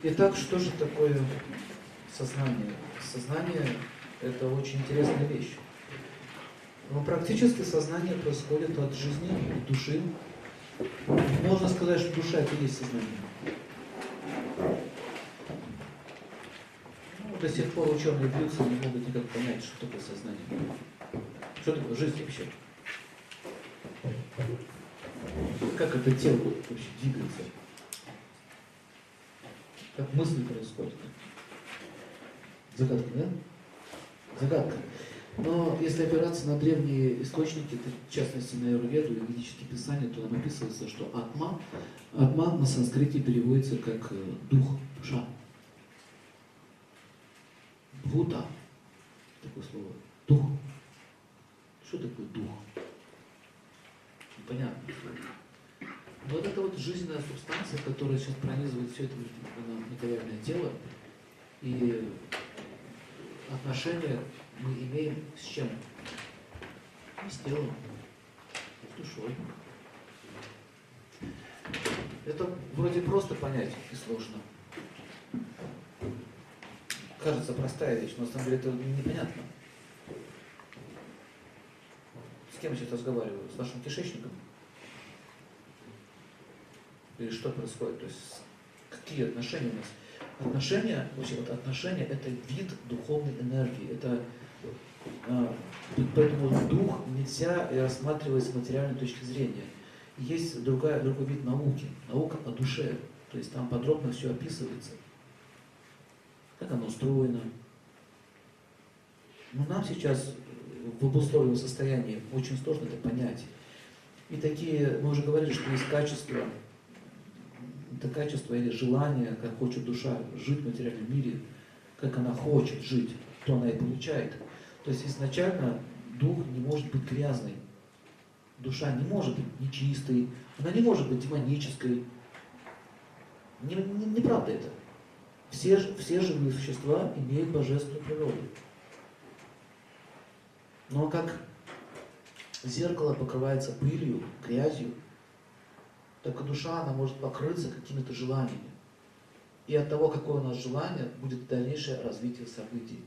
Итак, что же такое сознание? Сознание – это очень интересная вещь. Но практически сознание происходит от жизни, от души. Можно сказать, что душа – это и есть сознание. Ну, до сих пор ученые бьются, не могут никак понять, что такое сознание. Что такое жизнь вообще? Как это тело вообще двигается? Как мысли происходят? Загадка, да? Загадка. Но если опираться на древние источники, в частности на Аюрведу и писания, то там описывается, что атма, атма на санскрите переводится как э, дух, душа. Бхута, такое слово, дух. Что такое дух? Непонятно. Вот это вот жизненная субстанция, которая сейчас пронизывает все это материальное тело. И отношения мы имеем с чем? С телом, с душой. Это вроде просто понять и сложно. Кажется простая вещь, но на самом деле это непонятно. С кем я сейчас разговариваю? С вашим кишечником? Или что происходит? То есть какие отношения у нас? Отношения, вообще вот отношения это вид духовной энергии. Это а, поэтому дух нельзя рассматривать с материальной точки зрения. Есть другая, другой вид науки, наука о душе. То есть там подробно все описывается. Как оно устроено. Но нам сейчас в обусловленном состоянии очень сложно это понять. И такие, мы уже говорили, что есть качества, это качество или желание, как хочет душа жить в материальном мире, как она хочет жить, то она и получает. То есть изначально дух не может быть грязный. Душа не может быть нечистой, она не может быть демонической. Не, не, неправда это. Все, все живые существа имеют божественную природу. Но как зеркало покрывается пылью, грязью, и душа, она может покрыться какими-то желаниями. И от того, какое у нас желание, будет дальнейшее развитие событий.